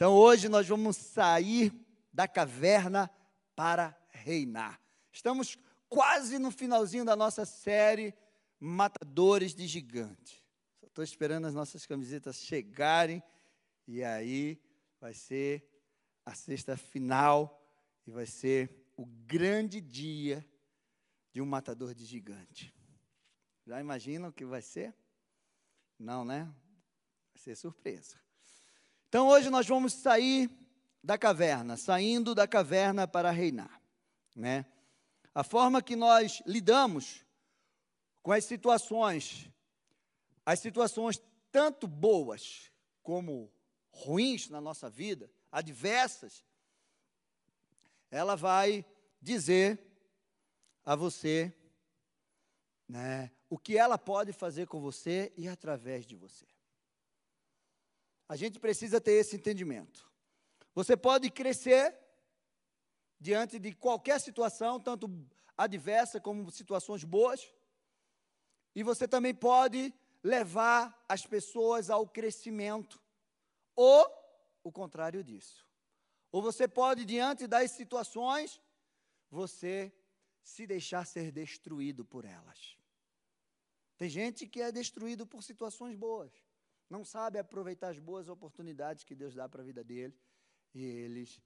Então hoje nós vamos sair da caverna para reinar. Estamos quase no finalzinho da nossa série Matadores de Gigante. Estou esperando as nossas camisetas chegarem e aí vai ser a sexta final e vai ser o grande dia de um matador de gigante. Já imaginam o que vai ser? Não, né? Vai ser surpresa. Então hoje nós vamos sair da caverna, saindo da caverna para reinar, né? A forma que nós lidamos com as situações, as situações tanto boas como ruins na nossa vida, adversas, ela vai dizer a você né, o que ela pode fazer com você e através de você. A gente precisa ter esse entendimento. Você pode crescer diante de qualquer situação, tanto adversa como situações boas, e você também pode levar as pessoas ao crescimento, ou o contrário disso. Ou você pode, diante das situações, você se deixar ser destruído por elas. Tem gente que é destruído por situações boas não sabe aproveitar as boas oportunidades que Deus dá para a vida deles e eles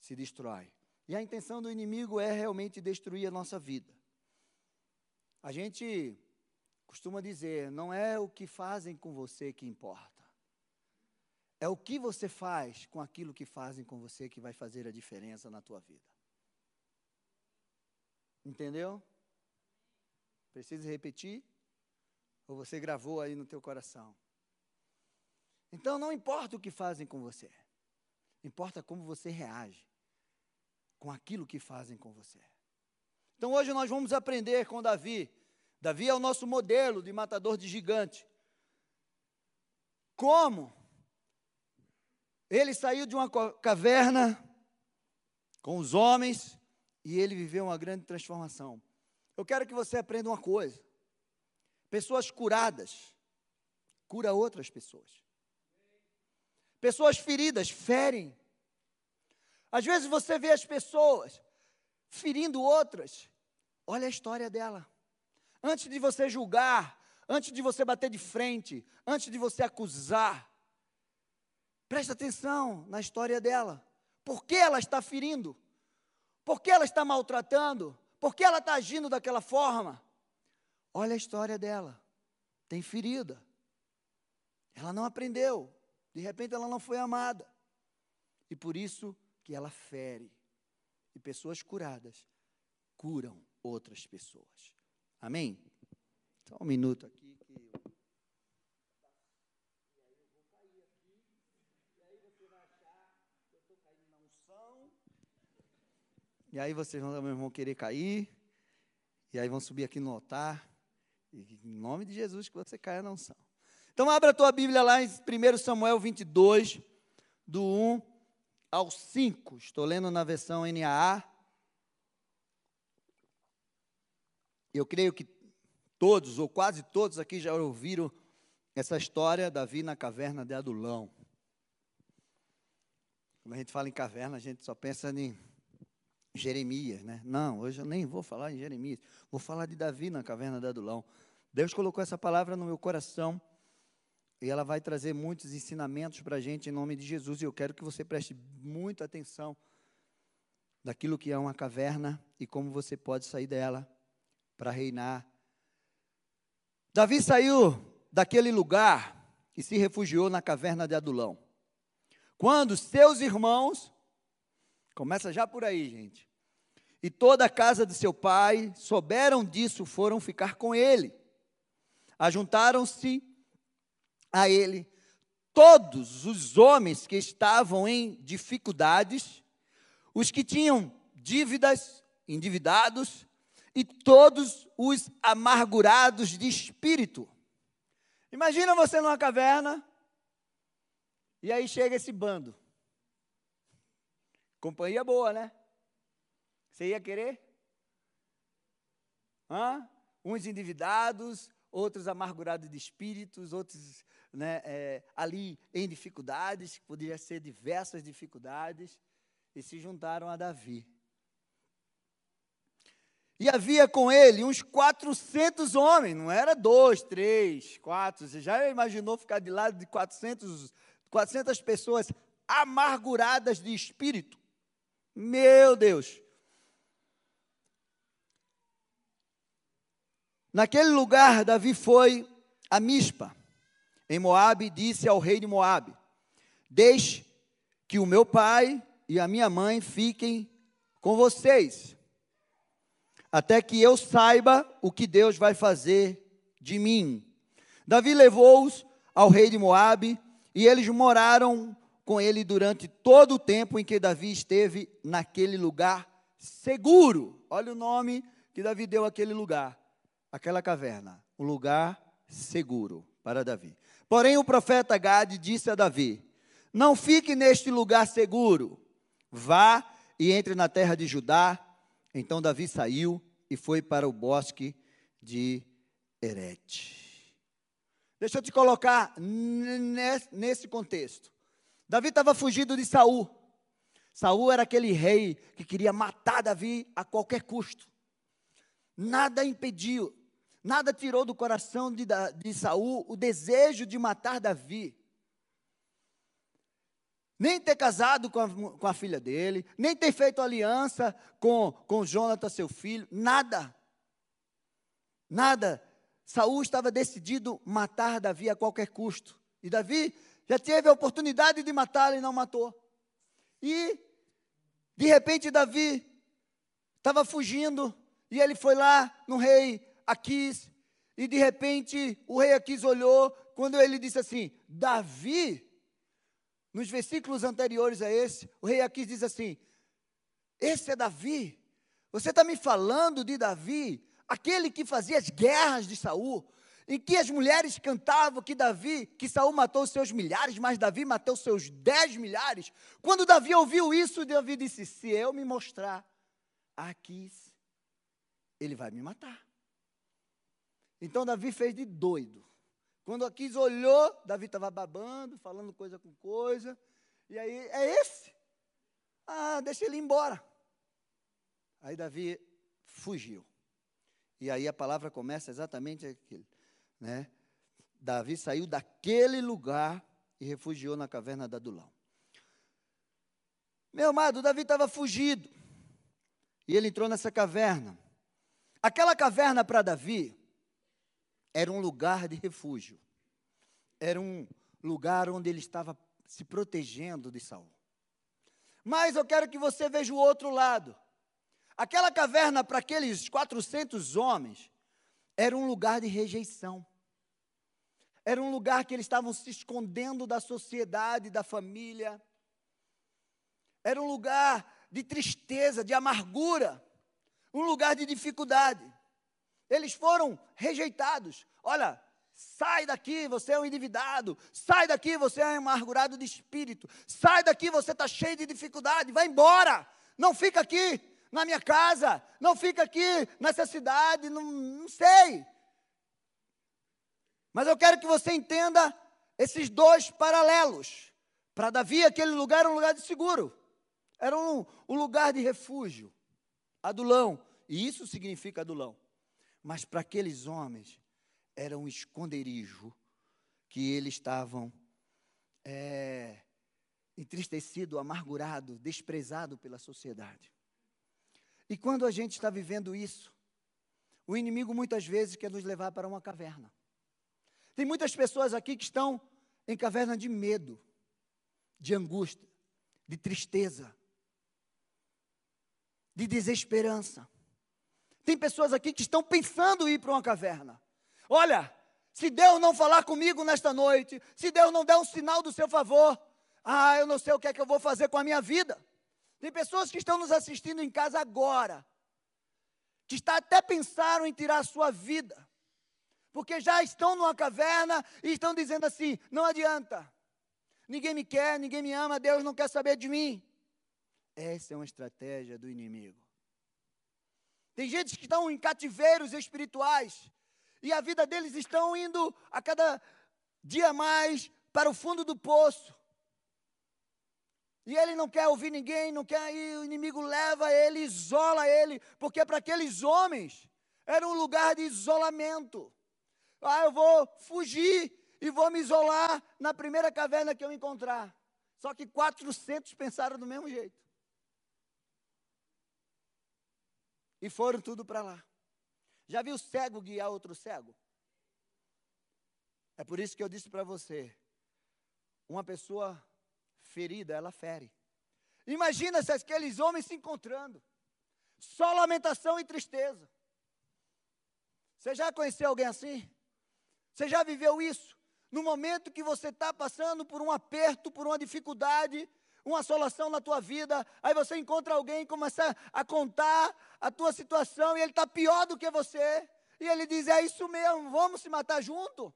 se destroem. E a intenção do inimigo é realmente destruir a nossa vida. A gente costuma dizer, não é o que fazem com você que importa. É o que você faz com aquilo que fazem com você que vai fazer a diferença na tua vida. Entendeu? Precisa repetir? Ou você gravou aí no teu coração? Então não importa o que fazem com você, importa como você reage com aquilo que fazem com você. Então hoje nós vamos aprender com Davi. Davi é o nosso modelo de matador de gigante. Como ele saiu de uma caverna com os homens e ele viveu uma grande transformação. Eu quero que você aprenda uma coisa. Pessoas curadas cura outras pessoas. Pessoas feridas ferem. Às vezes você vê as pessoas ferindo outras. Olha a história dela. Antes de você julgar, antes de você bater de frente, antes de você acusar, preste atenção na história dela. Por que ela está ferindo? Por que ela está maltratando? Por que ela está agindo daquela forma? Olha a história dela. Tem ferida. Ela não aprendeu. De repente ela não foi amada. E por isso que ela fere. E pessoas curadas curam outras pessoas. Amém? Só um minuto aqui. E aí vocês vão, vão querer cair. E aí vão subir aqui no altar. E em nome de Jesus que você caia na unção. Então, abra a tua Bíblia lá em 1 Samuel 22, do 1 ao 5. Estou lendo na versão NAA. Eu creio que todos, ou quase todos aqui já ouviram essa história, Davi na caverna de Adulão. Quando a gente fala em caverna, a gente só pensa em Jeremias, né? Não, hoje eu nem vou falar em Jeremias. Vou falar de Davi na caverna de Adulão. Deus colocou essa palavra no meu coração e ela vai trazer muitos ensinamentos para a gente em nome de Jesus. E eu quero que você preste muita atenção daquilo que é uma caverna e como você pode sair dela para reinar. Davi saiu daquele lugar e se refugiou na caverna de Adulão. Quando seus irmãos, começa já por aí, gente, e toda a casa de seu pai souberam disso, foram ficar com ele. Ajuntaram-se a ele todos os homens que estavam em dificuldades, os que tinham dívidas, endividados, e todos os amargurados de espírito. Imagina você numa caverna, e aí chega esse bando. Companhia boa, né? Você ia querer? Hã? Uns endividados, outros amargurados de espíritos, outros né, é, ali em dificuldades, poderiam ser diversas dificuldades, e se juntaram a Davi. E havia com ele uns 400 homens, não era dois, três, quatro. Você já imaginou ficar de lado de 400, 400 pessoas amarguradas de espírito? Meu Deus! Naquele lugar, Davi foi a Mispa, em Moabe, e disse ao rei de Moabe: Deixe que o meu pai e a minha mãe fiquem com vocês até que eu saiba o que Deus vai fazer de mim. Davi levou-os ao rei de Moabe e eles moraram com ele durante todo o tempo em que Davi esteve naquele lugar seguro. Olha o nome que Davi deu àquele lugar, aquela caverna, um lugar seguro para Davi. Porém o profeta Gade disse a Davi: Não fique neste lugar seguro. Vá e entre na terra de Judá então Davi saiu e foi para o bosque de Herete. Deixa eu te colocar nesse contexto. Davi estava fugindo de Saul. Saul era aquele rei que queria matar Davi a qualquer custo. Nada impediu, nada tirou do coração de, de Saul o desejo de matar Davi nem ter casado com a, com a, filha dele, nem ter feito aliança com, com Jonathan, seu filho, nada. Nada. Saul estava decidido matar Davi a qualquer custo. E Davi já teve a oportunidade de matá-lo e não matou. E, de repente, Davi estava fugindo e ele foi lá no rei Aquis. E, de repente, o rei Aquis olhou quando ele disse assim: Davi nos versículos anteriores a esse, o rei aqui diz assim: Esse é Davi. Você está me falando de Davi, aquele que fazia as guerras de Saul, em que as mulheres cantavam que Davi, que Saul matou seus milhares, mas Davi matou seus dez milhares. Quando Davi ouviu isso, Davi disse: Se eu me mostrar aqui, ele vai me matar. Então Davi fez de doido. Quando Aquis olhou, Davi estava babando, falando coisa com coisa. E aí, é esse? Ah, deixa ele embora. Aí Davi fugiu. E aí a palavra começa exatamente aquilo, né? Davi saiu daquele lugar e refugiou na caverna da Adulão. Meu amado, Davi estava fugido. E ele entrou nessa caverna. Aquela caverna para Davi era um lugar de refúgio. Era um lugar onde ele estava se protegendo de Saul. Mas eu quero que você veja o outro lado. Aquela caverna para aqueles 400 homens era um lugar de rejeição. Era um lugar que eles estavam se escondendo da sociedade, da família. Era um lugar de tristeza, de amargura, um lugar de dificuldade. Eles foram rejeitados. Olha, sai daqui, você é um endividado. Sai daqui, você é um amargurado de espírito. Sai daqui, você está cheio de dificuldade. Vai embora. Não fica aqui na minha casa. Não fica aqui nessa cidade. Não, não sei. Mas eu quero que você entenda esses dois paralelos. Para Davi, aquele lugar era um lugar de seguro. Era um, um lugar de refúgio. Adulão. E isso significa adulão. Mas para aqueles homens era um esconderijo que eles estavam é, entristecido, amargurado, desprezado pela sociedade. E quando a gente está vivendo isso, o inimigo muitas vezes quer nos levar para uma caverna. Tem muitas pessoas aqui que estão em caverna de medo, de angústia, de tristeza, de desesperança. Tem pessoas aqui que estão pensando em ir para uma caverna. Olha, se Deus não falar comigo nesta noite, se Deus não der um sinal do seu favor, ah, eu não sei o que é que eu vou fazer com a minha vida. Tem pessoas que estão nos assistindo em casa agora, que está até pensaram em tirar a sua vida, porque já estão numa caverna e estão dizendo assim: não adianta, ninguém me quer, ninguém me ama, Deus não quer saber de mim. Essa é uma estratégia do inimigo. Tem gente que estão em cativeiros espirituais e a vida deles estão indo a cada dia mais para o fundo do poço. E ele não quer ouvir ninguém, não quer ir, o inimigo leva ele, isola ele, porque para aqueles homens era um lugar de isolamento. Ah, eu vou fugir e vou me isolar na primeira caverna que eu encontrar. Só que 400 pensaram do mesmo jeito. E foram tudo para lá. Já viu cego guiar outro cego? É por isso que eu disse para você: uma pessoa ferida, ela fere. Imagina se aqueles homens se encontrando, só lamentação e tristeza. Você já conheceu alguém assim? Você já viveu isso? No momento que você está passando por um aperto, por uma dificuldade, uma assolação na tua vida, aí você encontra alguém e começa a contar a tua situação e ele está pior do que você, e ele diz: É isso mesmo, vamos se matar junto?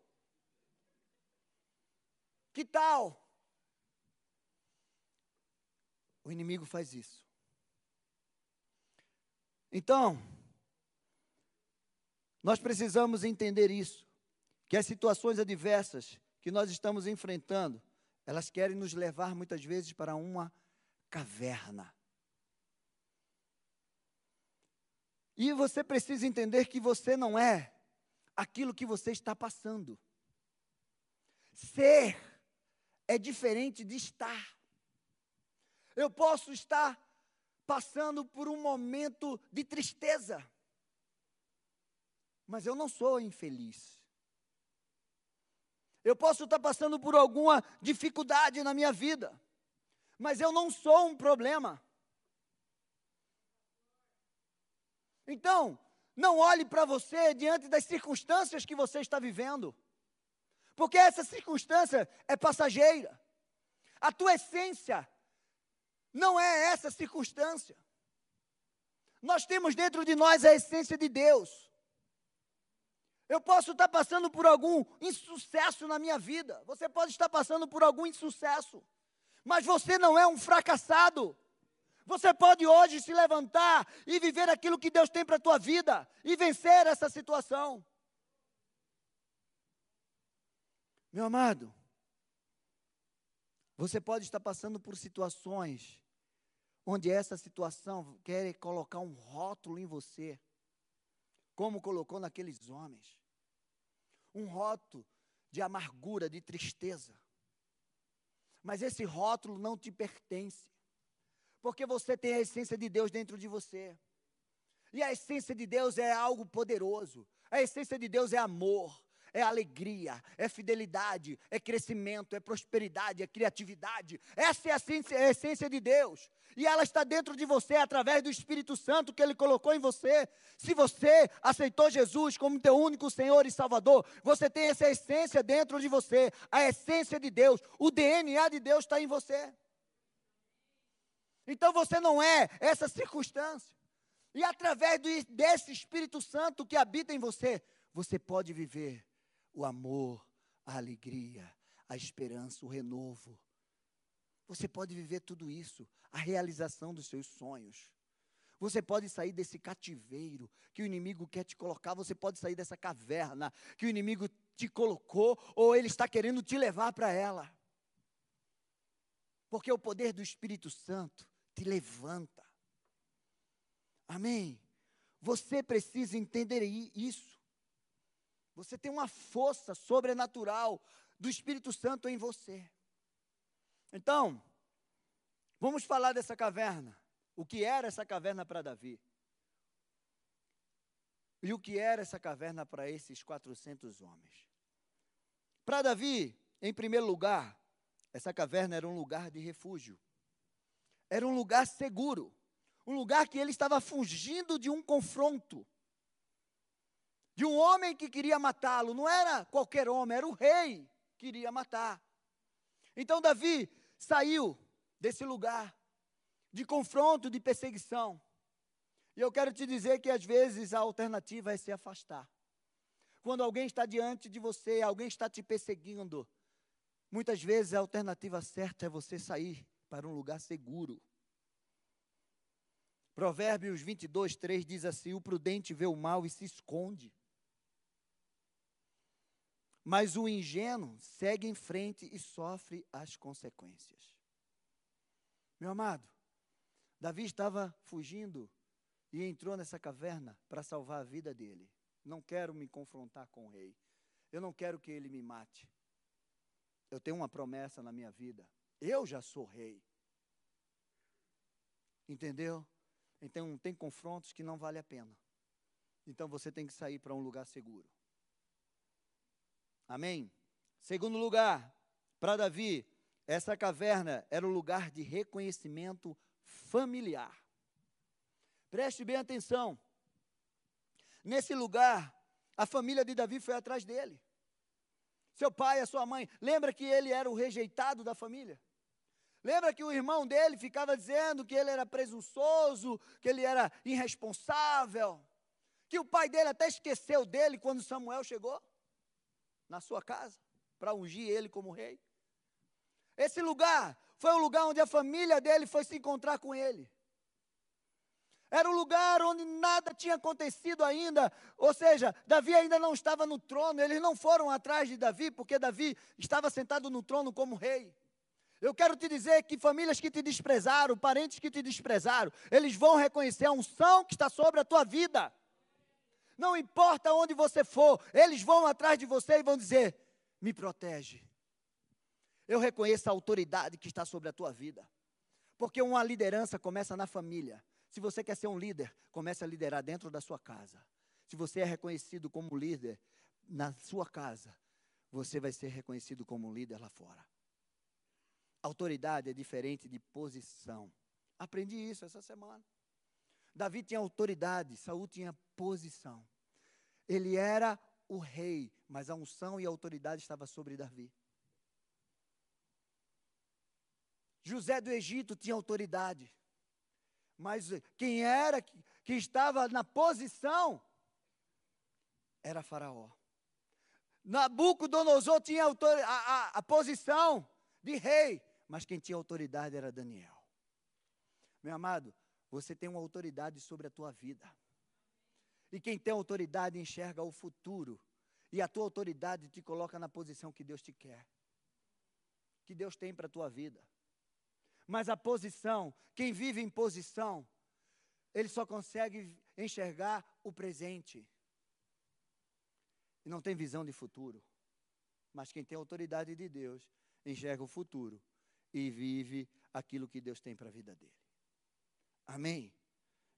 Que tal? O inimigo faz isso. Então, nós precisamos entender isso, que as situações adversas que nós estamos enfrentando, elas querem nos levar muitas vezes para uma caverna. E você precisa entender que você não é aquilo que você está passando. Ser é diferente de estar. Eu posso estar passando por um momento de tristeza, mas eu não sou infeliz. Eu posso estar passando por alguma dificuldade na minha vida, mas eu não sou um problema. Então, não olhe para você diante das circunstâncias que você está vivendo. Porque essa circunstância é passageira. A tua essência não é essa circunstância. Nós temos dentro de nós a essência de Deus. Eu posso estar passando por algum insucesso na minha vida. Você pode estar passando por algum insucesso. Mas você não é um fracassado. Você pode hoje se levantar e viver aquilo que Deus tem para a tua vida e vencer essa situação. Meu amado, você pode estar passando por situações onde essa situação quer colocar um rótulo em você, como colocou naqueles homens. Um rótulo de amargura, de tristeza. Mas esse rótulo não te pertence, porque você tem a essência de Deus dentro de você. E a essência de Deus é algo poderoso. A essência de Deus é amor é alegria, é fidelidade, é crescimento, é prosperidade, é criatividade. Essa é a essência, é a essência de Deus. E ela está dentro de você através do Espírito Santo que Ele colocou em você. Se você aceitou Jesus como teu único Senhor e Salvador, você tem essa essência dentro de você, a essência de Deus, o DNA de Deus está em você. Então você não é essa circunstância. E através desse Espírito Santo que habita em você, você pode viver o amor, a alegria, a esperança, o renovo. Você pode viver tudo isso, a realização dos seus sonhos. Você pode sair desse cativeiro que o inimigo quer te colocar, você pode sair dessa caverna que o inimigo te colocou, ou ele está querendo te levar para ela. Porque o poder do Espírito Santo te levanta. Amém? Você precisa entender isso. Você tem uma força sobrenatural do Espírito Santo em você. Então, vamos falar dessa caverna. O que era essa caverna para Davi? E o que era essa caverna para esses 400 homens? Para Davi, em primeiro lugar, essa caverna era um lugar de refúgio. Era um lugar seguro. Um lugar que ele estava fugindo de um confronto de um homem que queria matá-lo. Não era qualquer homem, era o rei que queria matar. Então Davi saiu desse lugar de confronto, de perseguição. E eu quero te dizer que às vezes a alternativa é se afastar. Quando alguém está diante de você, alguém está te perseguindo, muitas vezes a alternativa certa é você sair para um lugar seguro. Provérbios 22, 3 diz assim: O prudente vê o mal e se esconde, mas o ingênuo segue em frente e sofre as consequências. Meu amado, Davi estava fugindo e entrou nessa caverna para salvar a vida dele. Não quero me confrontar com o rei. Eu não quero que ele me mate. Eu tenho uma promessa na minha vida. Eu já sou rei. Entendeu? Então tem confrontos que não vale a pena. Então você tem que sair para um lugar seguro. Amém? Segundo lugar, para Davi, essa caverna era o lugar de reconhecimento familiar. Preste bem atenção. Nesse lugar, a família de Davi foi atrás dele. Seu pai, a sua mãe. Lembra que ele era o rejeitado da família? Lembra que o irmão dele ficava dizendo que ele era presunçoso, que ele era irresponsável, que o pai dele até esqueceu dele quando Samuel chegou na sua casa para ungir ele como rei. Esse lugar foi o lugar onde a família dele foi se encontrar com ele. Era um lugar onde nada tinha acontecido ainda, ou seja, Davi ainda não estava no trono, eles não foram atrás de Davi, porque Davi estava sentado no trono como rei. Eu quero te dizer que famílias que te desprezaram, parentes que te desprezaram, eles vão reconhecer a unção que está sobre a tua vida. Não importa onde você for, eles vão atrás de você e vão dizer: me protege. Eu reconheço a autoridade que está sobre a tua vida. Porque uma liderança começa na família. Se você quer ser um líder, comece a liderar dentro da sua casa. Se você é reconhecido como líder na sua casa, você vai ser reconhecido como líder lá fora. Autoridade é diferente de posição. Aprendi isso essa semana. Davi tinha autoridade, Saul tinha posição. Ele era o rei, mas a unção e a autoridade estava sobre Davi. José do Egito tinha autoridade. Mas quem era que, que estava na posição era Faraó. Nabucodonosor tinha a, a, a posição de rei, mas quem tinha autoridade era Daniel. Meu amado, você tem uma autoridade sobre a tua vida. E quem tem autoridade enxerga o futuro. E a tua autoridade te coloca na posição que Deus te quer. Que Deus tem para a tua vida. Mas a posição, quem vive em posição, ele só consegue enxergar o presente. E não tem visão de futuro. Mas quem tem autoridade de Deus, enxerga o futuro e vive aquilo que Deus tem para a vida dele. Amém.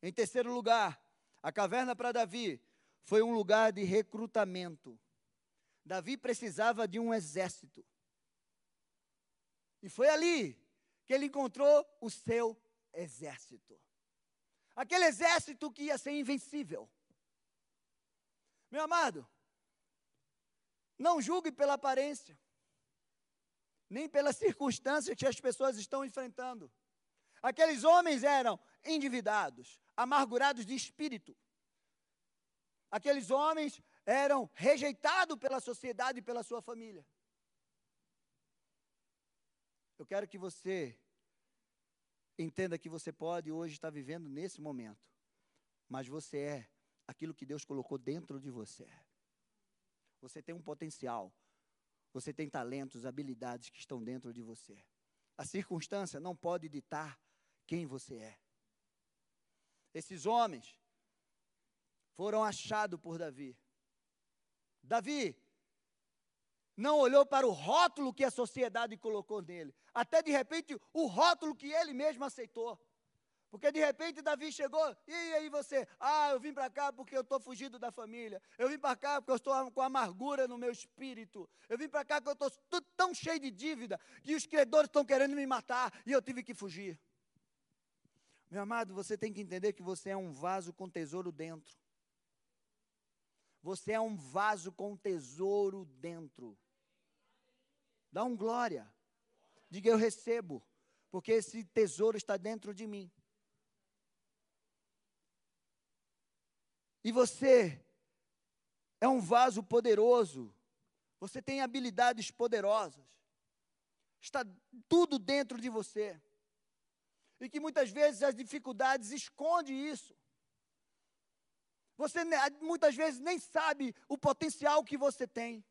Em terceiro lugar, a caverna para Davi foi um lugar de recrutamento. Davi precisava de um exército. E foi ali que ele encontrou o seu exército. Aquele exército que ia ser invencível. Meu amado, não julgue pela aparência, nem pelas circunstâncias que as pessoas estão enfrentando. Aqueles homens eram endividados, amargurados de espírito. Aqueles homens eram rejeitados pela sociedade e pela sua família. Eu quero que você entenda que você pode hoje estar vivendo nesse momento, mas você é aquilo que Deus colocou dentro de você. Você tem um potencial, você tem talentos, habilidades que estão dentro de você. A circunstância não pode ditar quem você é. Esses homens foram achados por Davi. Davi não olhou para o rótulo que a sociedade colocou nele, até de repente o rótulo que ele mesmo aceitou. Porque de repente Davi chegou, e aí você? Ah, eu vim para cá porque eu estou fugindo da família. Eu vim para cá porque eu estou com amargura no meu espírito. Eu vim para cá porque eu estou tão cheio de dívida que os credores estão querendo me matar e eu tive que fugir. Meu amado, você tem que entender que você é um vaso com tesouro dentro. Você é um vaso com tesouro dentro. Dá um glória. Diga eu recebo, porque esse tesouro está dentro de mim. E você é um vaso poderoso. Você tem habilidades poderosas. Está tudo dentro de você. E que muitas vezes as dificuldades escondem isso. Você muitas vezes nem sabe o potencial que você tem.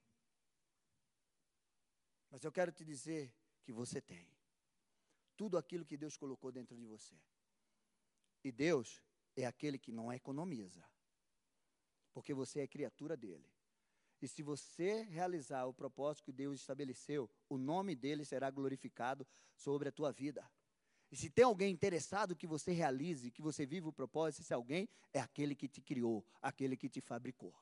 Mas eu quero te dizer que você tem tudo aquilo que Deus colocou dentro de você. E Deus é aquele que não economiza, porque você é criatura dele. E se você realizar o propósito que Deus estabeleceu, o nome dele será glorificado sobre a tua vida. E se tem alguém interessado que você realize, que você viva o propósito, esse alguém é aquele que te criou, aquele que te fabricou.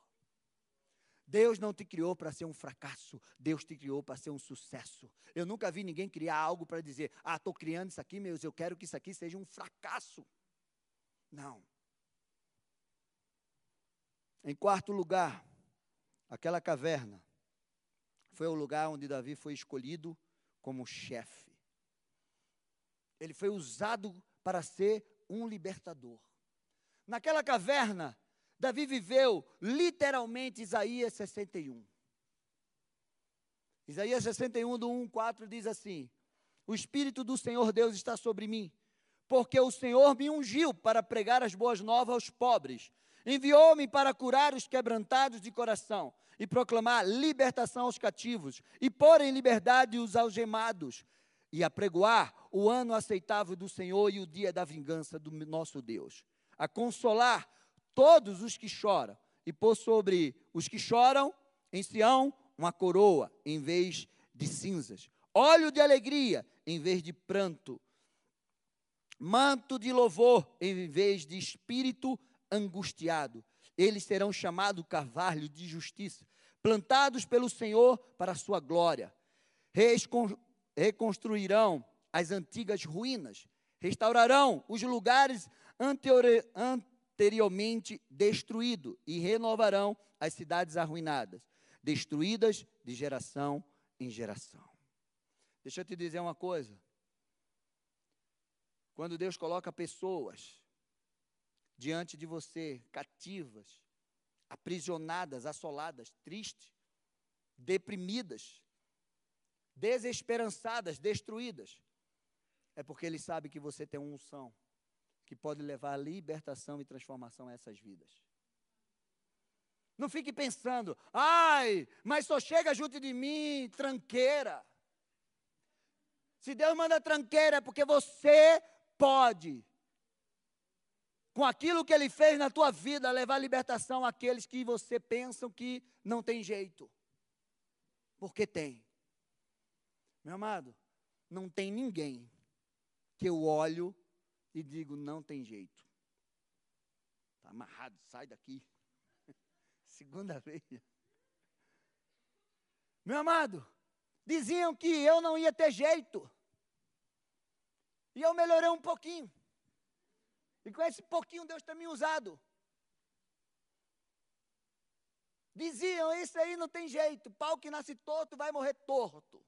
Deus não te criou para ser um fracasso, Deus te criou para ser um sucesso. Eu nunca vi ninguém criar algo para dizer, ah, estou criando isso aqui, meus, eu quero que isso aqui seja um fracasso. Não. Em quarto lugar, aquela caverna foi o lugar onde Davi foi escolhido como chefe. Ele foi usado para ser um libertador. Naquela caverna, Davi viveu literalmente Isaías 61. Isaías 61, do 1, 4 diz assim: O Espírito do Senhor Deus está sobre mim, porque o Senhor me ungiu para pregar as boas novas aos pobres, enviou-me para curar os quebrantados de coração e proclamar libertação aos cativos e pôr em liberdade os algemados e apregoar o ano aceitável do Senhor e o dia da vingança do nosso Deus, a consolar todos os que choram, e pôr sobre os que choram em Sião uma coroa em vez de cinzas, óleo de alegria em vez de pranto, manto de louvor em vez de espírito angustiado. Eles serão chamados carvalho de justiça, plantados pelo Senhor para a sua glória. Reconstruirão as antigas ruínas, restaurarão os lugares anteriormente destruído, e renovarão as cidades arruinadas, destruídas de geração em geração. Deixa eu te dizer uma coisa. Quando Deus coloca pessoas diante de você, cativas, aprisionadas, assoladas, tristes, deprimidas, desesperançadas, destruídas, é porque Ele sabe que você tem uma unção que pode levar a libertação e transformação a essas vidas. Não fique pensando, ai, mas só chega junto de mim tranqueira. Se Deus manda tranqueira é porque você pode, com aquilo que Ele fez na tua vida, levar libertação àqueles que você pensam que não tem jeito. Porque tem. Meu amado, não tem ninguém que eu olho e digo: não tem jeito. Está amarrado, sai daqui. Segunda vez. Meu amado, diziam que eu não ia ter jeito. E eu melhorei um pouquinho. E com esse pouquinho Deus tem me usado. Diziam, isso aí não tem jeito, pau que nasce torto vai morrer torto.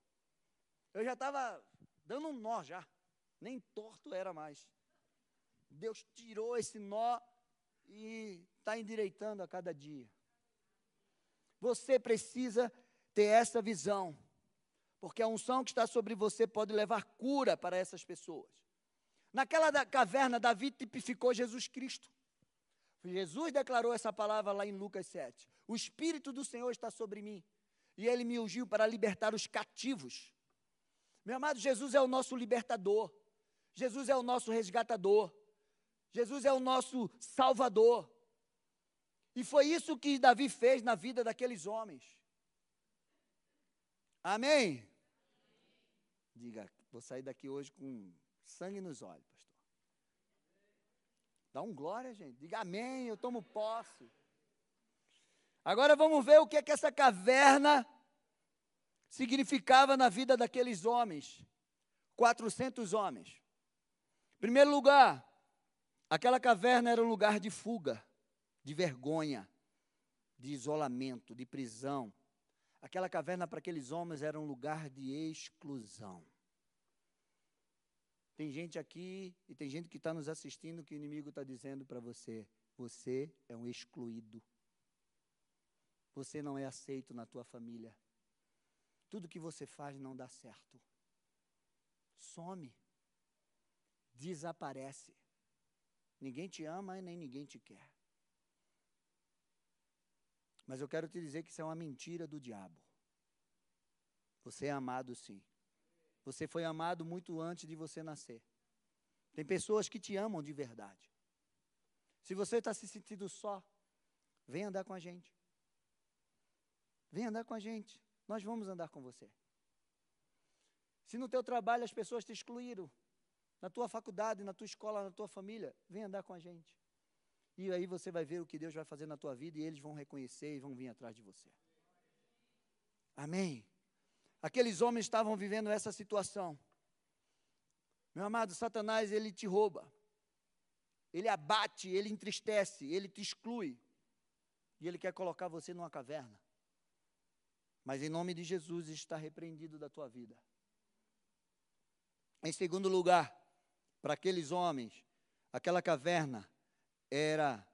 Eu já estava dando um nó já, nem torto era mais. Deus tirou esse nó e está endireitando a cada dia. Você precisa ter essa visão, porque a unção que está sobre você pode levar cura para essas pessoas. Naquela caverna, Davi tipificou Jesus Cristo. Jesus declarou essa palavra lá em Lucas 7. O Espírito do Senhor está sobre mim, e ele me ungiu para libertar os cativos. Meu amado, Jesus é o nosso libertador. Jesus é o nosso resgatador. Jesus é o nosso Salvador. E foi isso que Davi fez na vida daqueles homens. Amém? Diga, vou sair daqui hoje com sangue nos olhos, pastor. Dá um glória, gente. Diga amém, eu tomo posse. Agora vamos ver o que é que essa caverna significava na vida daqueles homens. 400 homens. Em primeiro lugar, Aquela caverna era um lugar de fuga, de vergonha, de isolamento, de prisão. Aquela caverna para aqueles homens era um lugar de exclusão. Tem gente aqui e tem gente que está nos assistindo que o inimigo está dizendo para você: você é um excluído. Você não é aceito na tua família. Tudo que você faz não dá certo. Some. Desaparece. Ninguém te ama e nem ninguém te quer. Mas eu quero te dizer que isso é uma mentira do diabo. Você é amado sim. Você foi amado muito antes de você nascer. Tem pessoas que te amam de verdade. Se você está se sentindo só, vem andar com a gente. Vem andar com a gente. Nós vamos andar com você. Se no teu trabalho as pessoas te excluíram, na tua faculdade, na tua escola, na tua família, vem andar com a gente. E aí você vai ver o que Deus vai fazer na tua vida e eles vão reconhecer e vão vir atrás de você. Amém. Aqueles homens estavam vivendo essa situação. Meu amado, Satanás, ele te rouba. Ele abate, ele entristece, ele te exclui. E ele quer colocar você numa caverna. Mas em nome de Jesus está repreendido da tua vida. Em segundo lugar, para aqueles homens, aquela caverna era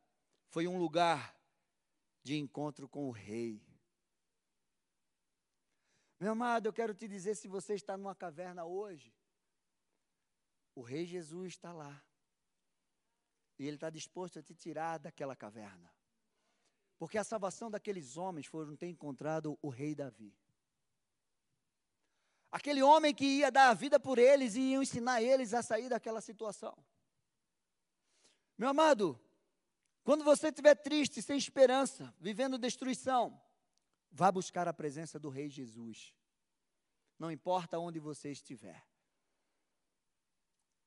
foi um lugar de encontro com o rei. Meu amado, eu quero te dizer se você está numa caverna hoje, o rei Jesus está lá. E ele está disposto a te tirar daquela caverna. Porque a salvação daqueles homens foram ter encontrado o rei Davi. Aquele homem que ia dar a vida por eles e ia ensinar eles a sair daquela situação. Meu amado, quando você estiver triste, sem esperança, vivendo destruição, vá buscar a presença do Rei Jesus. Não importa onde você estiver,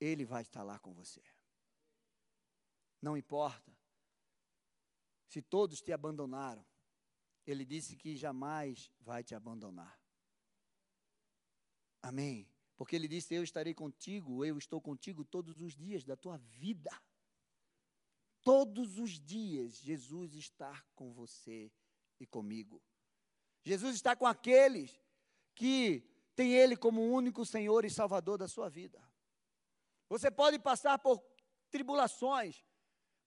Ele vai estar lá com você. Não importa se todos te abandonaram, Ele disse que jamais vai te abandonar. Amém. Porque ele disse: Eu estarei contigo, eu estou contigo todos os dias da tua vida. Todos os dias, Jesus está com você e comigo. Jesus está com aqueles que têm Ele como único Senhor e Salvador da sua vida. Você pode passar por tribulações,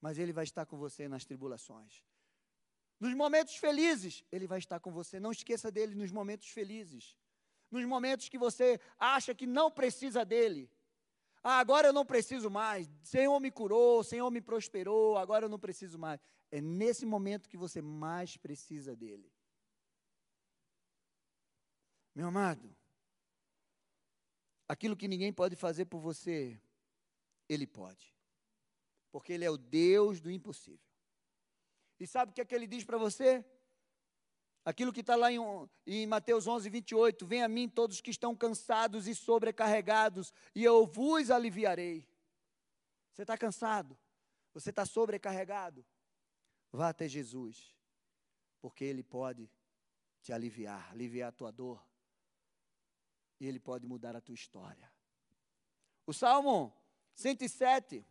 mas Ele vai estar com você nas tribulações. Nos momentos felizes, Ele vai estar com você. Não esqueça dele nos momentos felizes nos momentos que você acha que não precisa dele. Ah, agora eu não preciso mais. Senhor me curou, Senhor me prosperou, agora eu não preciso mais. É nesse momento que você mais precisa dele. Meu amado, aquilo que ninguém pode fazer por você, ele pode. Porque ele é o Deus do impossível. E sabe o que é que ele diz para você? Aquilo que está lá em, em, Mateus 11, 28, vem a mim todos que estão cansados e sobrecarregados, e eu vos aliviarei. Você está cansado? Você está sobrecarregado? Vá até Jesus, porque Ele pode te aliviar, aliviar a tua dor, e Ele pode mudar a tua história. O Salmo 107,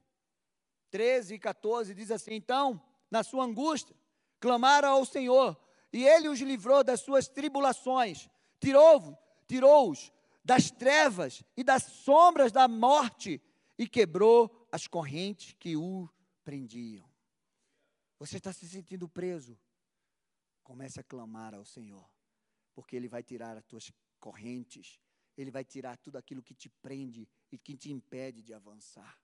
13 e 14 diz assim: Então, na sua angústia, clamaram ao Senhor, e ele os livrou das suas tribulações, tirou-os tirou das trevas e das sombras da morte e quebrou as correntes que o prendiam. Você está se sentindo preso? Comece a clamar ao Senhor, porque Ele vai tirar as tuas correntes, Ele vai tirar tudo aquilo que te prende e que te impede de avançar.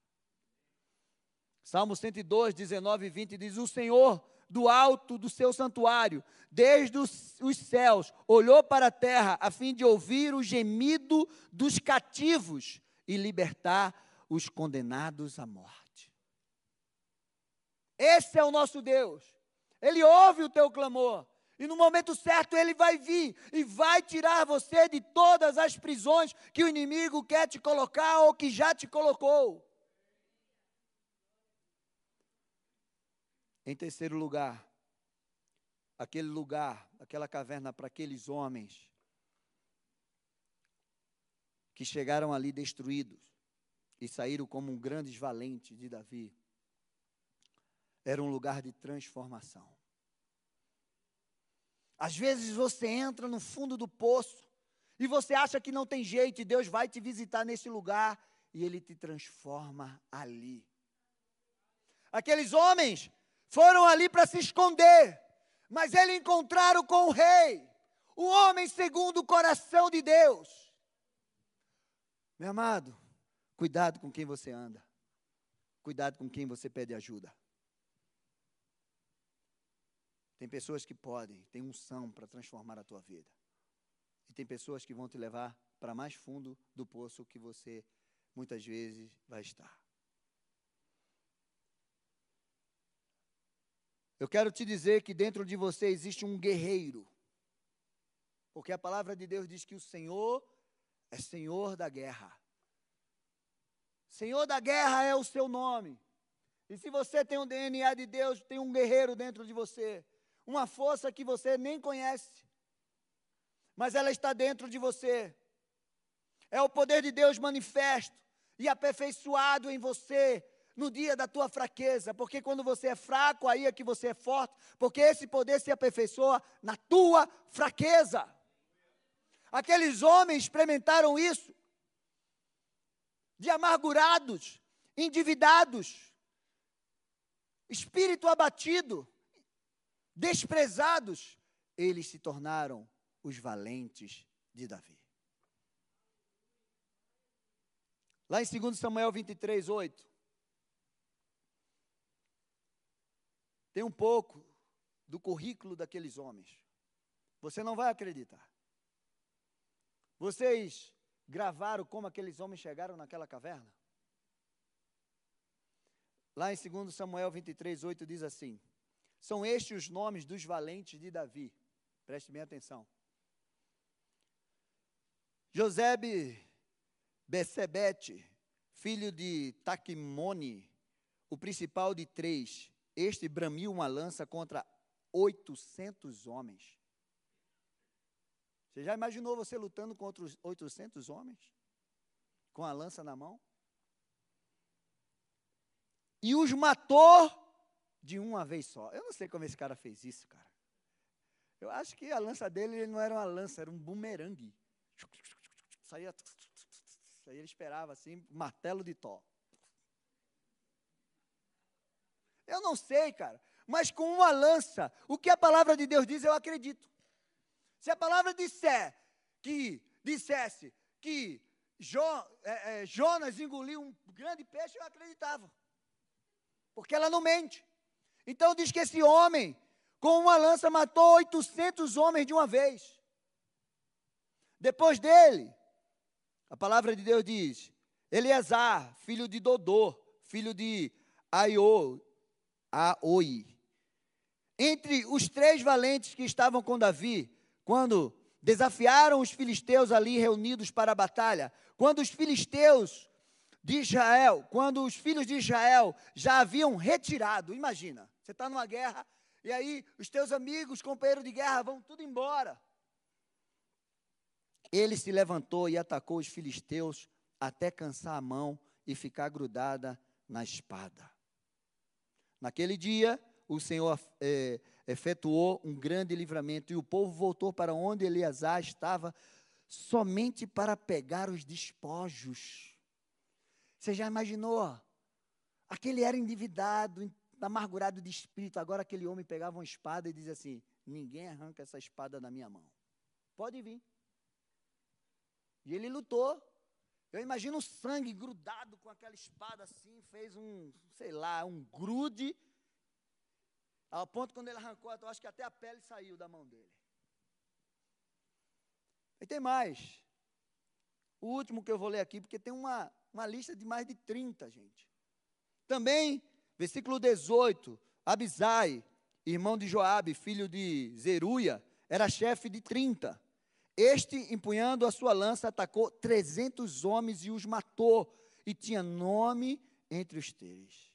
Salmo 102, 19 e 20 diz: O Senhor do alto do seu santuário, desde os, os céus, olhou para a terra a fim de ouvir o gemido dos cativos e libertar os condenados à morte. Esse é o nosso Deus. Ele ouve o teu clamor. E no momento certo ele vai vir e vai tirar você de todas as prisões que o inimigo quer te colocar ou que já te colocou. Em terceiro lugar, aquele lugar, aquela caverna para aqueles homens que chegaram ali destruídos e saíram como um grandes valentes de Davi, era um lugar de transformação. Às vezes você entra no fundo do poço e você acha que não tem jeito e Deus vai te visitar nesse lugar e ele te transforma ali. Aqueles homens foram ali para se esconder, mas eles encontraram com o rei, o homem segundo o coração de Deus. Meu amado, cuidado com quem você anda, cuidado com quem você pede ajuda. Tem pessoas que podem, tem unção para transformar a tua vida. E tem pessoas que vão te levar para mais fundo do poço que você muitas vezes vai estar. Eu quero te dizer que dentro de você existe um guerreiro. Porque a palavra de Deus diz que o Senhor é Senhor da guerra. Senhor da guerra é o seu nome. E se você tem o DNA de Deus, tem um guerreiro dentro de você, uma força que você nem conhece, mas ela está dentro de você. É o poder de Deus manifesto e aperfeiçoado em você no dia da tua fraqueza, porque quando você é fraco, aí é que você é forte, porque esse poder se aperfeiçoa na tua fraqueza. Aqueles homens experimentaram isso, de amargurados, endividados, espírito abatido, desprezados, eles se tornaram os valentes de Davi. Lá em 2 Samuel 23, 8. Tem um pouco do currículo daqueles homens. Você não vai acreditar. Vocês gravaram como aqueles homens chegaram naquela caverna? Lá em 2 Samuel 23, 8 diz assim: São estes os nomes dos valentes de Davi. Preste bem atenção. Josebe Becebete, filho de Taquimone, o principal de três, este bramiu uma lança contra 800 homens. Você já imaginou você lutando contra os 800 homens? Com a lança na mão? E os matou de uma vez só. Eu não sei como esse cara fez isso, cara. Eu acho que a lança dele não era uma lança, era um bumerangue. Saía. Aí ele esperava assim, martelo de Tó. Eu não sei, cara. Mas com uma lança, o que a palavra de Deus diz, eu acredito. Se a palavra disser que, dissesse que jo, é, é, Jonas engoliu um grande peixe, eu acreditava. Porque ela não mente. Então diz que esse homem, com uma lança, matou 800 homens de uma vez. Depois dele, a palavra de Deus diz: Eleazar, filho de Dodô, filho de Aiô, Aoi. Entre os três valentes que estavam com Davi, quando desafiaram os filisteus ali reunidos para a batalha, quando os filisteus de Israel, quando os filhos de Israel já haviam retirado, imagina, você está numa guerra e aí os teus amigos, companheiros de guerra, vão tudo embora. Ele se levantou e atacou os filisteus até cansar a mão e ficar grudada na espada. Naquele dia, o Senhor é, efetuou um grande livramento e o povo voltou para onde Eleazar estava, somente para pegar os despojos. Você já imaginou? Aquele era endividado, amargurado de espírito. Agora aquele homem pegava uma espada e dizia assim: Ninguém arranca essa espada da minha mão. Pode vir. E ele lutou. Eu imagino o sangue grudado com aquela espada assim, fez um, sei lá, um grude. Ao ponto quando ele arrancou, eu acho que até a pele saiu da mão dele. E tem mais. O último que eu vou ler aqui, porque tem uma, uma lista de mais de 30, gente. Também, versículo 18, Abisai, irmão de Joabe, filho de Zeruia, era chefe de 30. Este, empunhando a sua lança, atacou trezentos homens e os matou, e tinha nome entre os três.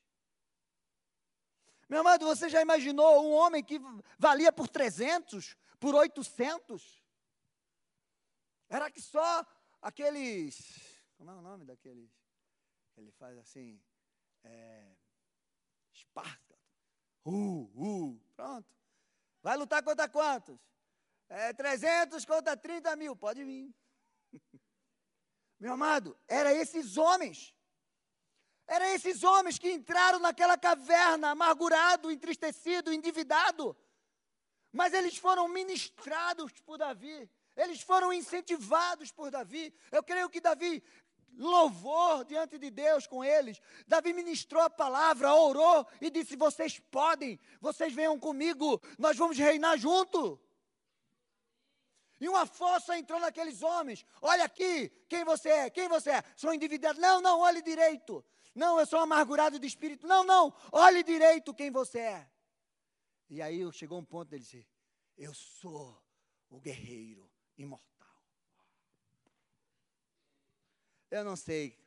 Meu amado, você já imaginou um homem que valia por trezentos, por oitocentos? Era que só aqueles. Como é o nome daqueles? Ele faz assim. É, Esparta. Uh, uh, pronto. Vai lutar contra quantos? É 300 contra 30 mil, pode vir. Meu amado, era esses homens. Eram esses homens que entraram naquela caverna, amargurado, entristecido, endividado. Mas eles foram ministrados por Davi. Eles foram incentivados por Davi. Eu creio que Davi louvor diante de Deus com eles. Davi ministrou a palavra, orou e disse: Vocês podem, vocês venham comigo, nós vamos reinar junto. E uma força entrou naqueles homens. Olha aqui, quem você é? Quem você é? Sou endividado. Não, não, olhe direito. Não, eu sou amargurado de espírito. Não, não, olhe direito quem você é. E aí chegou um ponto dele dizer: Eu sou o guerreiro imortal. Eu não sei,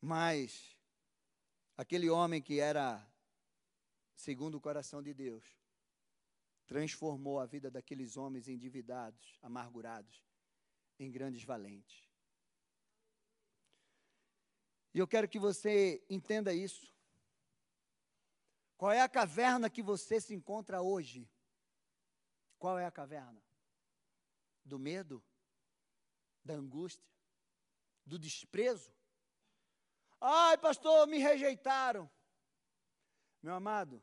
mas aquele homem que era segundo o coração de Deus, transformou a vida daqueles homens endividados, amargurados, em grandes valentes. E eu quero que você entenda isso. Qual é a caverna que você se encontra hoje? Qual é a caverna? Do medo? Da angústia? Do desprezo? Ai, pastor, me rejeitaram. Meu amado,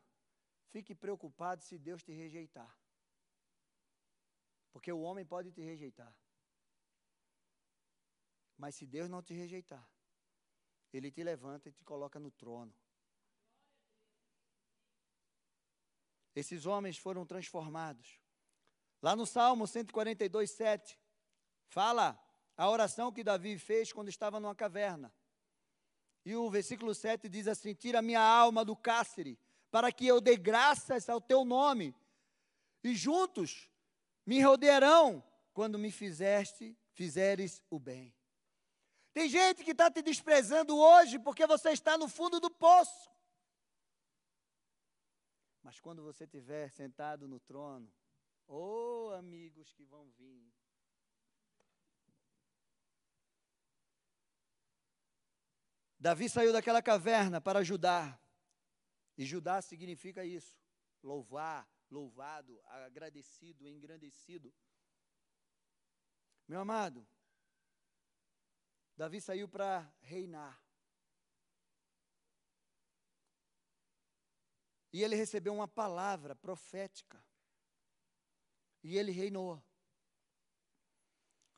fique preocupado se Deus te rejeitar. Porque o homem pode te rejeitar. Mas se Deus não te rejeitar, Ele te levanta e te coloca no trono. Esses homens foram transformados. Lá no Salmo 142, 7, fala a oração que Davi fez quando estava numa caverna. E o versículo 7 diz assim: Tira minha alma do cárcere, para que eu dê graças ao teu nome, e juntos me rodearão quando me fizeste, fizeres o bem. Tem gente que está te desprezando hoje porque você está no fundo do poço. Mas quando você estiver sentado no trono, oh amigos que vão vir, Davi saiu daquela caverna para Judá. E Judá significa isso: louvar, louvado, agradecido, engrandecido. Meu amado, Davi saiu para reinar. E ele recebeu uma palavra profética. E ele reinou.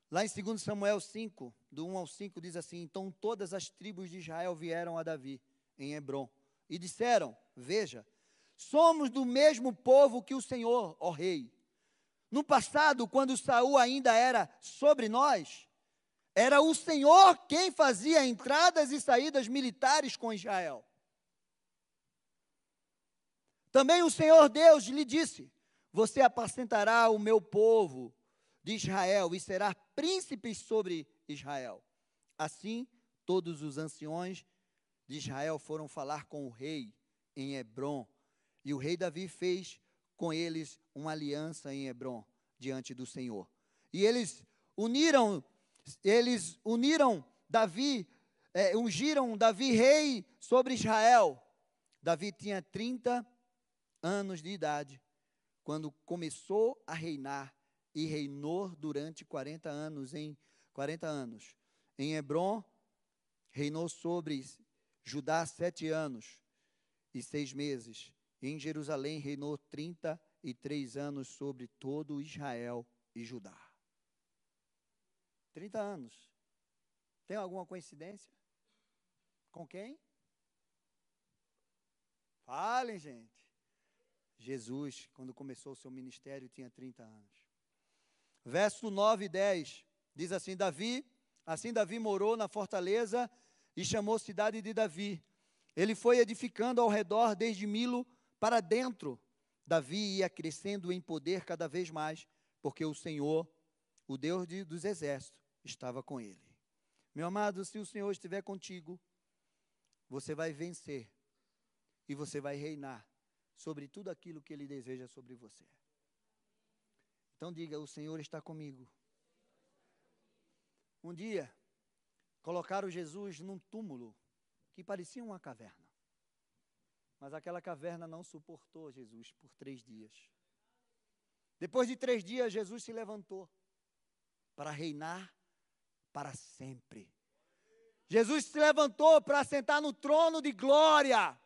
Lá em 2 Samuel 5, do 1 ao 5, diz assim: Então todas as tribos de Israel vieram a Davi, em Hebron, e disseram: Veja, somos do mesmo povo que o Senhor, ó rei. No passado, quando Saul ainda era sobre nós, era o Senhor quem fazia entradas e saídas militares com Israel. Também o Senhor Deus lhe disse: Você apacentará o meu povo de Israel e será príncipe sobre Israel. Assim, todos os anciões de Israel foram falar com o rei em Hebron, e o rei Davi fez com eles uma aliança em Hebron diante do Senhor. E eles uniram, eles uniram Davi, é, ungiram Davi rei sobre Israel. Davi tinha 30 anos de idade quando começou a reinar e reinou durante 40 anos em 40 anos. Em Hebron reinou sobre Judá sete anos e seis meses. Em Jerusalém reinou 33 anos sobre todo Israel e Judá. 30 anos. Tem alguma coincidência? Com quem? Falem, gente. Jesus, quando começou o seu ministério, tinha 30 anos. Verso 9 e 10 diz assim: Davi, assim Davi morou na fortaleza e chamou cidade de Davi. Ele foi edificando ao redor desde Milo para dentro. Davi ia crescendo em poder cada vez mais, porque o Senhor, o Deus de, dos exércitos, estava com ele. Meu amado, se o Senhor estiver contigo, você vai vencer e você vai reinar sobre tudo aquilo que Ele deseja sobre você. Então diga: O Senhor está comigo. Um dia, colocaram Jesus num túmulo que parecia uma caverna. Mas aquela caverna não suportou Jesus por três dias. Depois de três dias, Jesus se levantou para reinar para sempre. Jesus se levantou para sentar no trono de glória,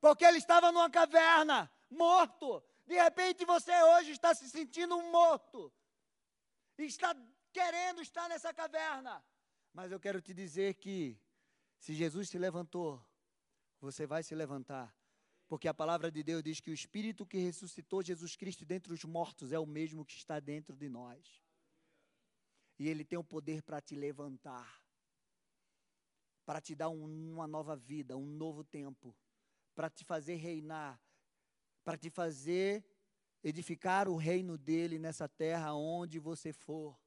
porque ele estava numa caverna, morto, de repente você hoje está se sentindo morto. Está querendo estar nessa caverna. Mas eu quero te dizer que se Jesus se levantou, você vai se levantar. Porque a palavra de Deus diz que o Espírito que ressuscitou Jesus Cristo dentre os mortos é o mesmo que está dentro de nós. E Ele tem o poder para te levantar, para te dar um, uma nova vida, um novo tempo, para te fazer reinar, para te fazer edificar o reino dele nessa terra onde você for.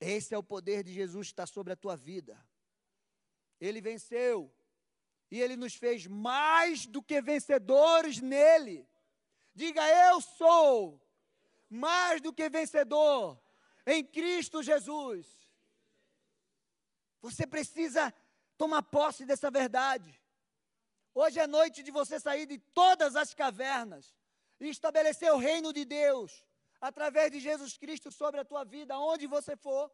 Esse é o poder de Jesus que está sobre a tua vida. Ele venceu. E ele nos fez mais do que vencedores nele. Diga, eu sou mais do que vencedor em Cristo Jesus. Você precisa tomar posse dessa verdade. Hoje é noite de você sair de todas as cavernas e estabelecer o reino de Deus através de Jesus Cristo sobre a tua vida, onde você for.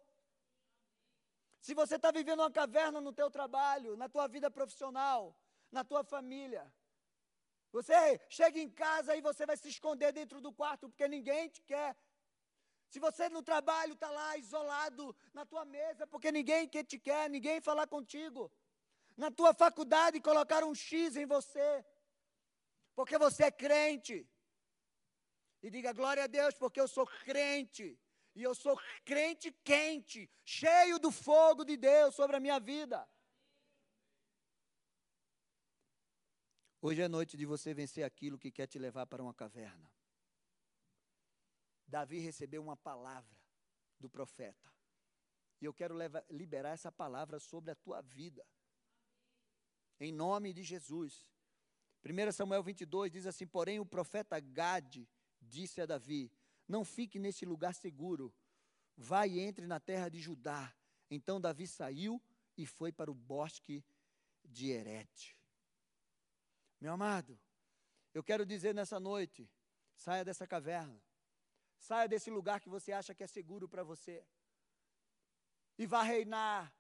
Se você está vivendo uma caverna no teu trabalho, na tua vida profissional, na tua família, você chega em casa e você vai se esconder dentro do quarto porque ninguém te quer. Se você no trabalho está lá isolado na tua mesa porque ninguém que te quer, ninguém falar contigo. Na tua faculdade colocaram um X em você porque você é crente. E diga glória a Deus porque eu sou crente. E eu sou crente quente, cheio do fogo de Deus sobre a minha vida. Hoje é noite de você vencer aquilo que quer te levar para uma caverna. Davi recebeu uma palavra do profeta. E eu quero levar, liberar essa palavra sobre a tua vida. Em nome de Jesus. 1 Samuel 22 diz assim: Porém, o profeta Gade disse a Davi: não fique nesse lugar seguro. Vai e entre na terra de Judá. Então Davi saiu e foi para o bosque de Herete. Meu amado, eu quero dizer nessa noite: saia dessa caverna. Saia desse lugar que você acha que é seguro para você. E vá reinar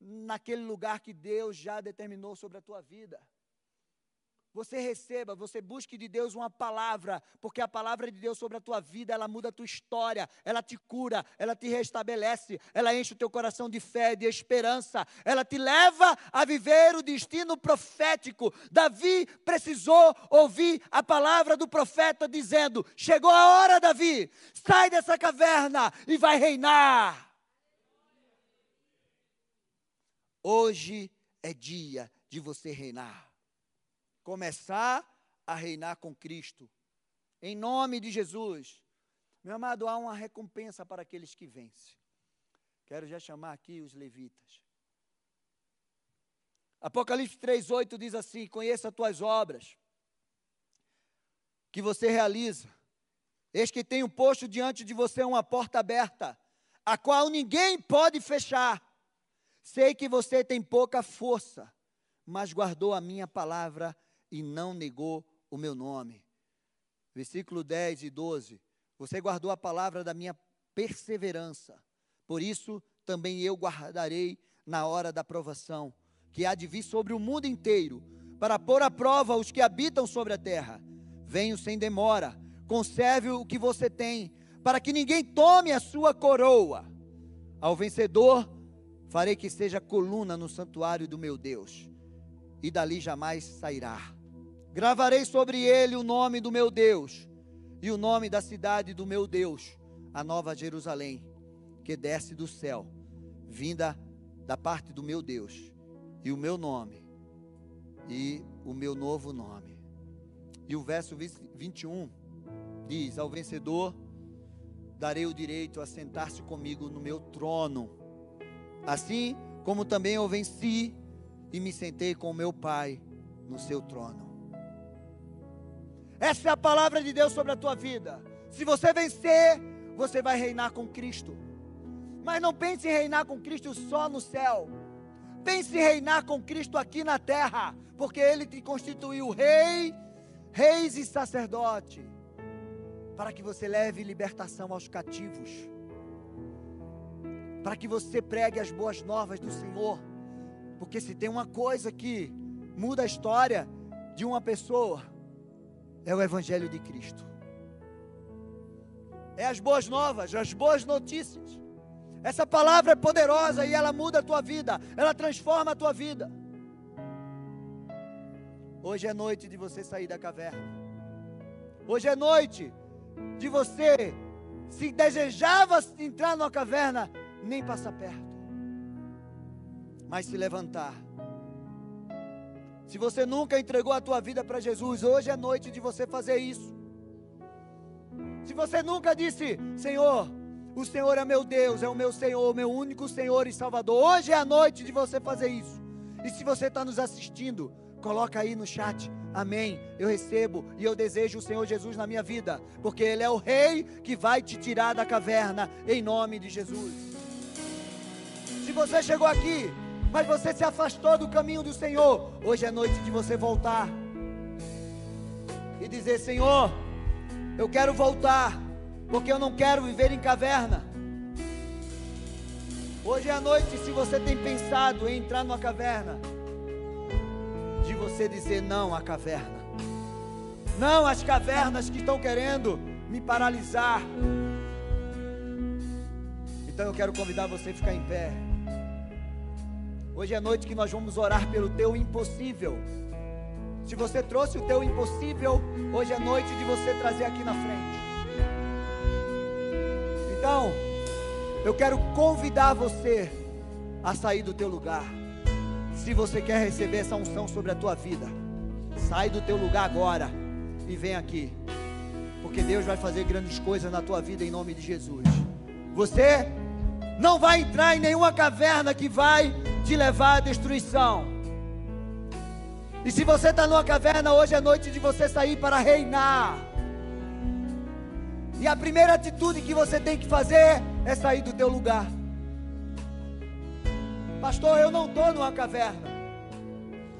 naquele lugar que Deus já determinou sobre a tua vida. Você receba, você busque de Deus uma palavra, porque a palavra de Deus sobre a tua vida, ela muda a tua história, ela te cura, ela te restabelece, ela enche o teu coração de fé, de esperança, ela te leva a viver o destino profético. Davi precisou ouvir a palavra do profeta dizendo: Chegou a hora, Davi, sai dessa caverna e vai reinar. Hoje é dia de você reinar começar a reinar com Cristo. Em nome de Jesus. Meu amado, há uma recompensa para aqueles que vencem. Quero já chamar aqui os levitas. Apocalipse 3:8 diz assim: Conheça as tuas obras que você realiza. Eis que tenho posto diante de você uma porta aberta, a qual ninguém pode fechar. Sei que você tem pouca força, mas guardou a minha palavra e não negou o meu nome. Versículo 10 e 12. Você guardou a palavra da minha perseverança. Por isso também eu guardarei na hora da provação, que há de vir sobre o mundo inteiro, para pôr à prova os que habitam sobre a terra. Venho sem demora, conserve o que você tem, para que ninguém tome a sua coroa. Ao vencedor, farei que seja coluna no santuário do meu Deus, e dali jamais sairá. Gravarei sobre ele o nome do meu Deus e o nome da cidade do meu Deus, a nova Jerusalém, que desce do céu, vinda da parte do meu Deus, e o meu nome, e o meu novo nome. E o verso 21 diz: Ao vencedor darei o direito a sentar-se comigo no meu trono, assim como também eu venci e me sentei com meu Pai no seu trono. Essa é a palavra de Deus sobre a tua vida. Se você vencer, você vai reinar com Cristo. Mas não pense em reinar com Cristo só no céu. Pense em reinar com Cristo aqui na terra, porque Ele te constituiu rei, reis e sacerdote, para que você leve libertação aos cativos, para que você pregue as boas novas do Senhor. Porque se tem uma coisa que muda a história de uma pessoa, é o Evangelho de Cristo. É as boas novas, as boas notícias. Essa palavra é poderosa e ela muda a tua vida, ela transforma a tua vida. Hoje é noite de você sair da caverna. Hoje é noite de você, se desejava entrar numa caverna, nem passar perto, mas se levantar. Se você nunca entregou a tua vida para Jesus, hoje é noite de você fazer isso. Se você nunca disse, Senhor, o Senhor é meu Deus, é o meu Senhor, meu único Senhor e Salvador, hoje é a noite de você fazer isso. E se você está nos assistindo, Coloca aí no chat. Amém. Eu recebo e eu desejo o Senhor Jesus na minha vida, porque Ele é o Rei que vai te tirar da caverna, em nome de Jesus. Se você chegou aqui, mas você se afastou do caminho do Senhor, hoje é noite de você voltar e dizer: Senhor, eu quero voltar, porque eu não quero viver em caverna. Hoje é a noite, se você tem pensado em entrar numa caverna, de você dizer não à caverna. Não às cavernas que estão querendo me paralisar. Então eu quero convidar você a ficar em pé. Hoje é noite que nós vamos orar pelo teu impossível. Se você trouxe o teu impossível, hoje é noite de você trazer aqui na frente. Então, eu quero convidar você a sair do teu lugar. Se você quer receber essa unção sobre a tua vida, sai do teu lugar agora e vem aqui. Porque Deus vai fazer grandes coisas na tua vida em nome de Jesus. Você não vai entrar em nenhuma caverna que vai te levar à destruição. E se você está numa caverna, hoje é noite de você sair para reinar. E a primeira atitude que você tem que fazer é sair do teu lugar. Pastor, eu não estou numa caverna.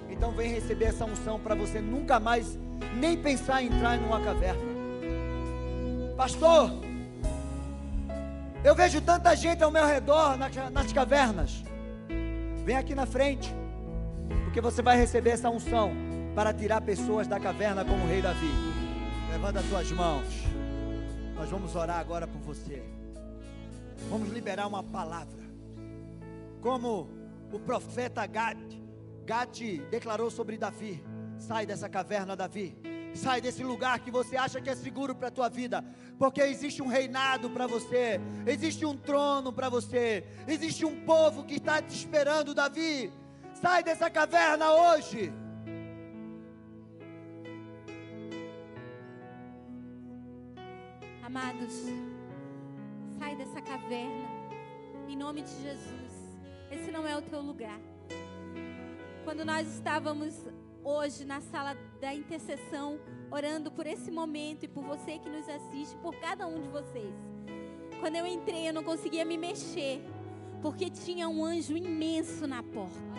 Então vem receber essa unção para você nunca mais nem pensar em entrar numa caverna. Pastor, eu vejo tanta gente ao meu redor nas cavernas. Vem aqui na frente, porque você vai receber essa unção para tirar pessoas da caverna como o rei Davi. Levanta as tuas mãos. Nós vamos orar agora por você. Vamos liberar uma palavra como o profeta Gad, Gad declarou sobre Davi: sai dessa caverna, Davi. Sai desse lugar que você acha que é seguro para a tua vida, porque existe um reinado para você, existe um trono para você, existe um povo que está te esperando, Davi. Sai dessa caverna hoje. Amados, sai dessa caverna, em nome de Jesus. Esse não é o teu lugar. Quando nós estávamos hoje na sala da intercessão, orando por esse momento e por você que nos assiste, por cada um de vocês. Quando eu entrei, eu não conseguia me mexer, porque tinha um anjo imenso na porta.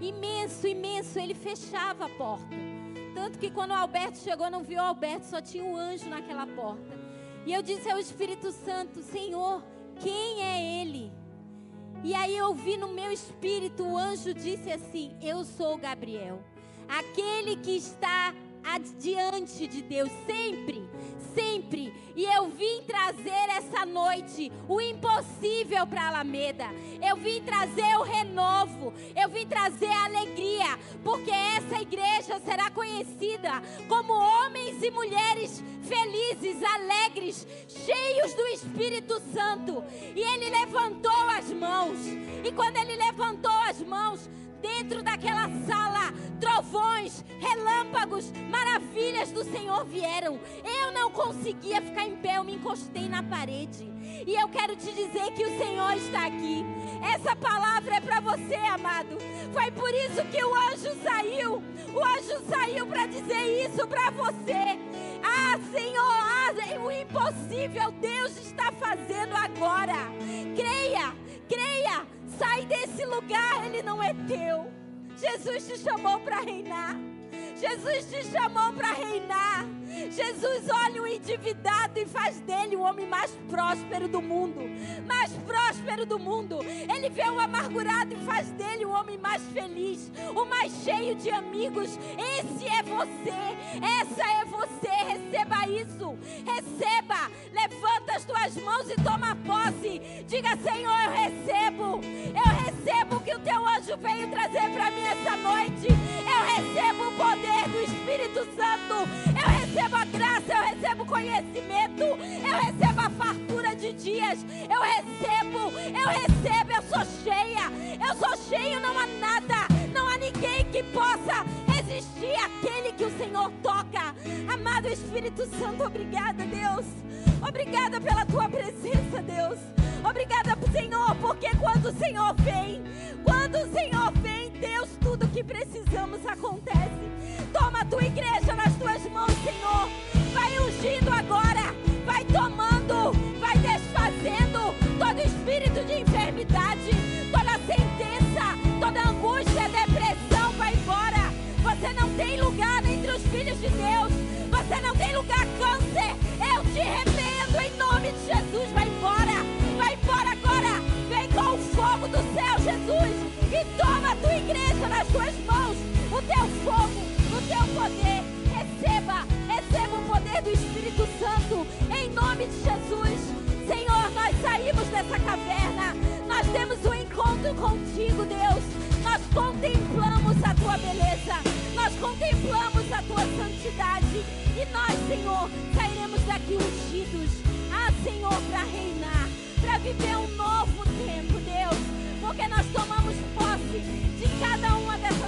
Imenso, imenso, ele fechava a porta. Tanto que quando o Alberto chegou, não viu o Alberto, só tinha um anjo naquela porta. E eu disse ao Espírito Santo: Senhor, quem é ele? E aí eu vi no meu espírito, o anjo disse assim: Eu sou Gabriel, aquele que está adiante de Deus sempre, sempre. E eu vim trazer essa noite o impossível para Alameda. Eu vim trazer o renovo, eu vim trazer a alegria, porque essa igreja será conhecida como homens e mulheres felizes, alegres, cheios do Espírito Santo. E ele levantou as mãos. E quando ele levantou as mãos, dentro daquela sala, trovões, relâmpagos, maravilhas do Senhor vieram. Eu não conseguia ficar em pé, eu me encostei na parede. E eu quero te dizer que o Senhor está aqui. Essa palavra é para você, amado. Foi por isso que o anjo saiu. O anjo saiu para dizer isso para você. Ah, Senhor, ah, o impossível Deus está fazendo agora. Creia, creia. Sai desse lugar, ele não é teu. Jesus te chamou para reinar. Jesus te chamou para reinar. Jesus olha o endividado e faz dele o homem mais próspero do mundo. Mais próspero do mundo. Ele vê o amargurado e faz dele o homem mais feliz. O mais cheio de amigos. Esse é você. Essa é você. Receba isso. Receba. Levanta as tuas mãos e toma posse. Diga, Senhor, eu recebo. Eu recebo o que o teu anjo veio trazer para mim essa noite. Eu recebo o poder do Espírito Santo. Eu recebo a graça, eu recebo conhecimento, eu recebo a fartura de dias. Eu recebo, eu recebo, eu sou cheia. Eu sou cheio, não há nada, não há ninguém que possa resistir àquele que o Senhor toca. Amado Espírito Santo, obrigada, Deus. Obrigada pela tua presença, Deus. Obrigada, Senhor, porque quando o Senhor vem, quando o Senhor vem, Deus, tudo que precisamos acontece. Toma a tua igreja nas tuas mãos, Senhor. Vai ungindo agora, vai tomando, vai desfazendo todo espírito de enfermidade, toda sentença, toda angústia, depressão, vai embora. Você não tem lugar entre os filhos de Deus. Você não tem lugar câncer. Eu te repreendo em nome de Jesus. Vai embora. Vai embora agora. Vem com o fogo do céu, Jesus. E toma a tua igreja nas tuas mãos. Poder. Receba, receba o poder do Espírito Santo. Em nome de Jesus. Senhor, nós saímos dessa caverna. Nós temos um encontro contigo, Deus. Nós contemplamos a tua beleza. Nós contemplamos a tua santidade. E nós, Senhor, sairemos daqui ungidos. Ah, Senhor, para reinar, para viver um novo tempo, Deus. Porque nós tomamos posse de cada uma dessas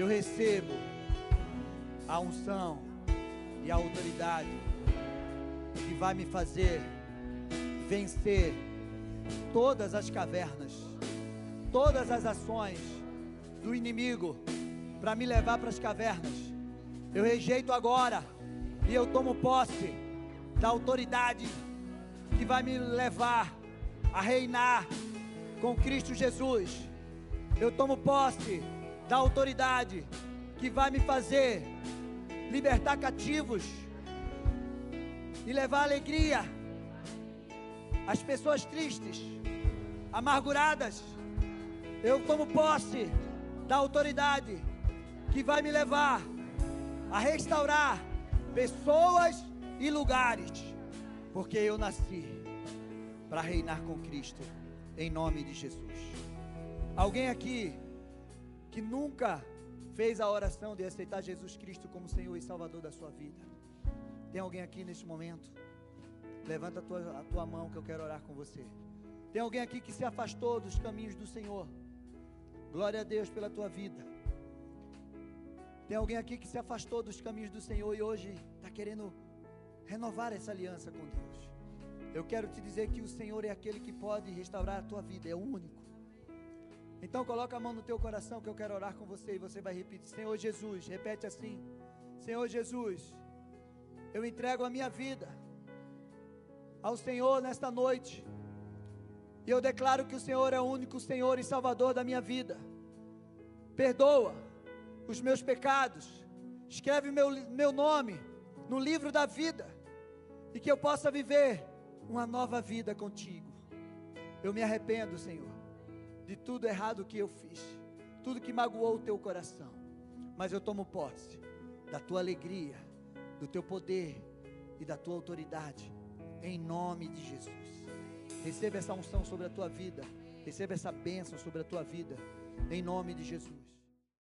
Eu recebo a unção e a autoridade que vai me fazer vencer todas as cavernas, todas as ações do inimigo para me levar para as cavernas. Eu rejeito agora e eu tomo posse da autoridade que vai me levar a reinar com Cristo Jesus. Eu tomo posse da autoridade que vai me fazer libertar cativos e levar alegria às pessoas tristes, amarguradas. Eu tomo posse da autoridade que vai me levar a restaurar pessoas e lugares, porque eu nasci para reinar com Cristo, em nome de Jesus. Alguém aqui que nunca fez a oração de aceitar Jesus Cristo como Senhor e Salvador da sua vida? Tem alguém aqui neste momento? Levanta a tua, a tua mão que eu quero orar com você. Tem alguém aqui que se afastou dos caminhos do Senhor? Glória a Deus pela tua vida. Tem alguém aqui que se afastou dos caminhos do Senhor e hoje está querendo renovar essa aliança com Deus. Eu quero te dizer que o Senhor é aquele que pode restaurar a tua vida, é o único. Então coloca a mão no teu coração que eu quero orar com você e você vai repetir: Senhor Jesus, repete assim: Senhor Jesus, eu entrego a minha vida ao Senhor nesta noite. E eu declaro que o Senhor é o único Senhor e Salvador da minha vida. Perdoa os meus pecados. Escreve meu, meu nome no livro da vida. E que eu possa viver uma nova vida contigo. Eu me arrependo, Senhor, de tudo errado que eu fiz. Tudo que magoou o teu coração. Mas eu tomo posse da tua alegria, do teu poder e da tua autoridade. Em nome de Jesus. Receba essa unção sobre a tua vida. Receba essa bênção sobre a tua vida. Em nome de Jesus.